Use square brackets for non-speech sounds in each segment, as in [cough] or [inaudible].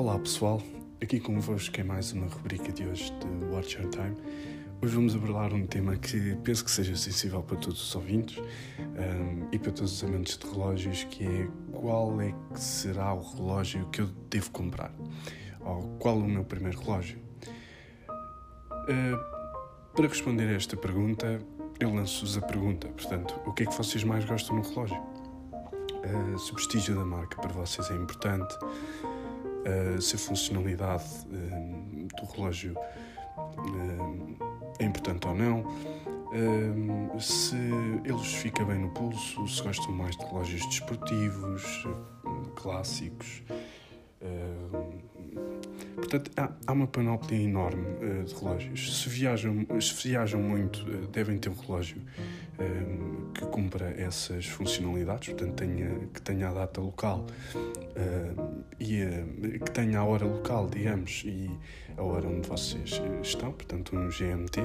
Olá pessoal, aqui convosco é mais uma rubrica de hoje de Watch Your Time. Hoje vamos abordar um tema que penso que seja sensível para todos os ouvintes um, e para todos os amantes de relógios, que é qual é que será o relógio que eu devo comprar? Ou qual o meu primeiro relógio? Uh, para responder a esta pergunta, eu lanço-vos a pergunta, portanto, o que é que vocês mais gostam no relógio? Uh, se o prestígio da marca para vocês é importante, uh, se a funcionalidade uh, do relógio é importante ou não, se ele fica bem no pulso, se gostam mais de relógios desportivos, clássicos. Portanto, há, uma panóplia enorme de relógios. Se viajam, se viajam muito, devem ter um relógio uh, que cumpra essas funcionalidades, portanto, tenha, que tenha a data local e que tenha a hora local, digamos, e a hora onde vocês estão, portanto, um GMT.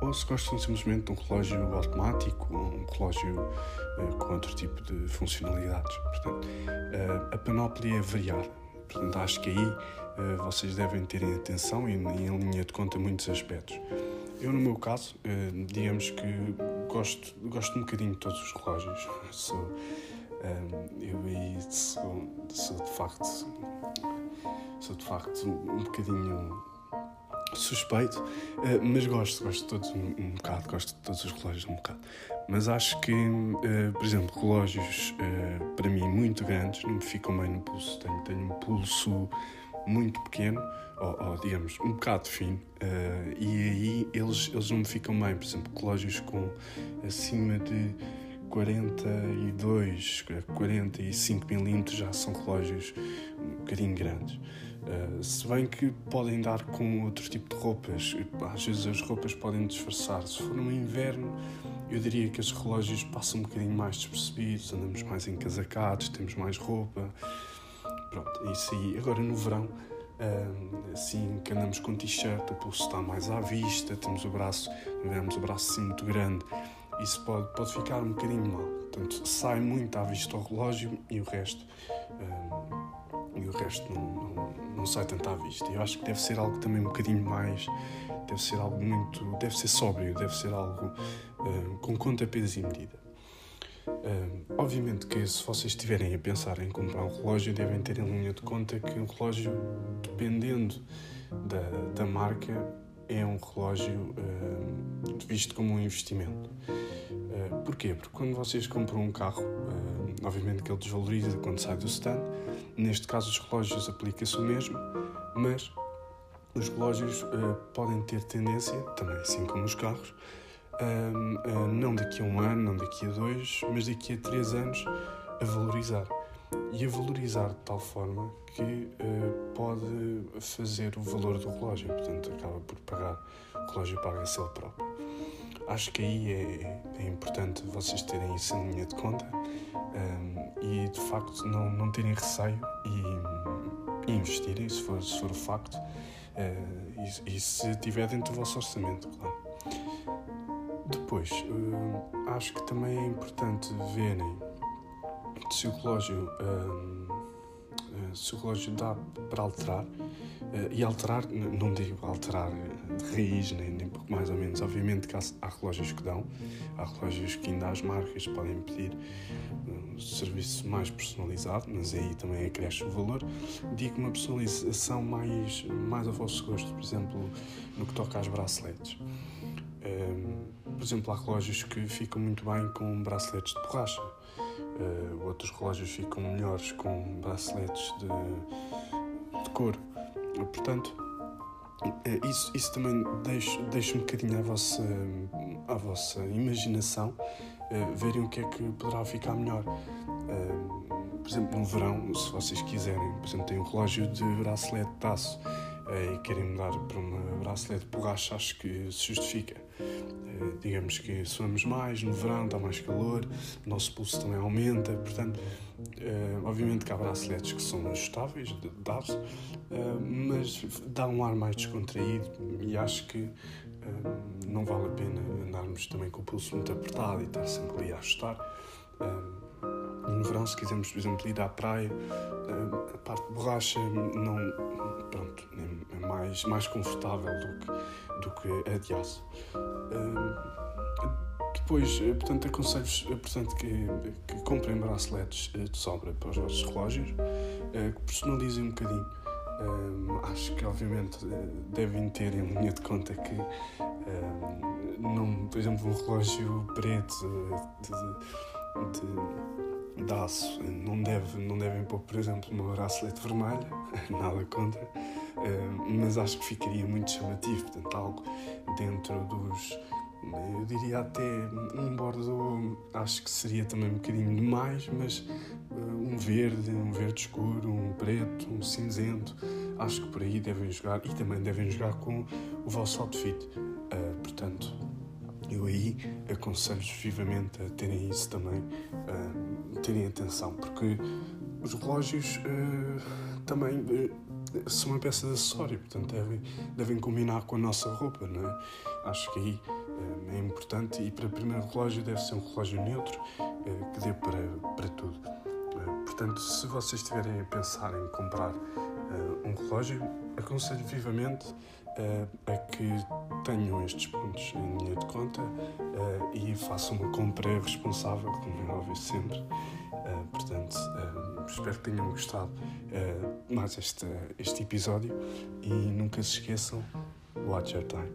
Ou se gostam simplesmente de um relógio automático ou um relógio com outro tipo de funcionalidades. Portanto, a panóplia é variada Portanto, acho que aí uh, vocês devem terem atenção e, em linha de conta muitos aspectos. Eu, no meu caso, uh, digamos que gosto, gosto um bocadinho de todos os relógios. [laughs] Sou, uh, eu aí sou, sou, de facto sou de facto um, bocadinho suspeito, mas gosto, gosto de todos um, bocado, gosto de todos os relógios um bocado. Mas acho que, por exemplo, relógios para mim muito grandes não me ficam bem no pulso. Tenho, tenho um pulso muito pequeno, ou, ou digamos, um bocado fino, uh, e aí eles, eles não me ficam bem. Por exemplo, relógios com acima de 42, 45 milímetros já são relógios um bocadinho grandes. Uh, se bem que podem dar com outro tipo de roupas, às vezes as roupas podem disfarçar. Se for no inverno, eu diria que os relógios passam um bocadinho mais despercebidos, andamos mais encasacados, temos mais roupa. Pronto, isso aí. Agora no verão, assim que andamos com t-shirt, o pulso está mais à vista, temos o braço, vemos o braço assim muito grande, isso pode, pode ficar um bocadinho mal. Portanto, sai muito à vista o relógio e o resto. e o resto não, não, não sai tanto à vista. Eu acho que deve ser algo também um bocadinho mais deve ser algo muito. deve ser sóbrio, deve ser algo uh, com conta, peso e medida. Uh, obviamente que se vocês estiverem a pensar em comprar um relógio, devem ter em linha de conta que um relógio, dependendo da, da marca, é um relógio uh, visto como um investimento. Uh, porquê? Porque quando vocês compram um carro, obviamente que ele desvaloriza quando sai do stand. Neste caso, os relógios aplica-se o mesmo, mas os relógios uh, podem ter tendência, também assim como os carros, uh, uh, não daqui a um ano, não daqui a dois, mas daqui a três anos, a valorizar. E a valorizar de tal forma que pode fazer o valor do relógio, portanto, acaba por pagar, o relógio paga-se ele próprio. Acho que aí é, é, importante vocês terem isso em linha de conta um, e de facto não, não terem receio e, e investirem, se for, se for o facto, Uh, e, e, se estiver dentro do vosso orçamento, claro. Depois, uh, acho que também é importante verem se o relógio, uh, se o relógio dá para alterar. e alterar, não digo alterar de raiz, nem, nem pouco mais ou menos. Obviamente que há, há relógios que dão, há relógios que ainda as marcas podem pedir serviço mais personalizado, mas aí também acresce o valor. Digo uma personalização mais, mais a vosso gosto, por exemplo, no que toca às braceletes. Um, por exemplo, há relógios que ficam muito bem com braceletes de borracha, uh, outros relógios ficam melhores com braceletes de, de couro. Portanto, eh, isso, isso também deixa, deixa um bocadinho à vossa, à vossa imaginação uh, verem o que é que poderá ficar melhor. Uh, por exemplo, no verão, se vocês quiserem, por exemplo, tem um relógio de bracelete de aço uh, e querem mudar para uma bracelete de borracha, acho que se justifica. digamos que suamos mais no verão, está mais calor, o nosso pulso também aumenta, portanto, obviamente que há braceletes que são ajustáveis, aço, mas dá um ar mais descontraído e acho que não vale a pena andarmos também com o pulso muito apertado e estar sempre ali a ajustar. No verão, se quisermos, por exemplo, ir à praia, a parte de borracha não, pronto, é mais, mais confortável do que, do que a de aço. Depois, portanto, aconselho-vos portanto, que, que comprem braceletes de sobra para os vossos relógios, que personalizem um bocadinho. acho que, obviamente, devem ter em linha de conta que, por exemplo, um relógio preto de, de de aço. Não, deve, não devem pôr, por exemplo, uma bracelete vermelha, [laughs] nada contra, eh, mas acho que ficaria muito chamativo. Portanto, algo dentro dos. Eu diria até um bordo, acho que seria também um bocadinho demais, mas eh, um verde, um verde escuro, um preto, um cinzento, acho que por aí devem jogar e também devem jogar com o vosso outfit. Uh, portanto, eu aí aconselho-vos vivamente a terem isso também, uh, terem atenção, porque os relógios uh, também uh, são uma peça de acessório, portanto devem, devem combinar com a nossa roupa, não é? Acho que aí é importante e para o primeiro relógio deve ser um relógio neutro que dê para, para tudo. portanto, se vocês estiverem a pensar em comprar um relógio, aconselho vivamente a que tenham estes pontos em linha de conta uh, e façam uma compra responsável, como é óbvio sempre. Uh, portanto, espero que tenham gostado mais este, este episódio e nunca se esqueçam, watch your time.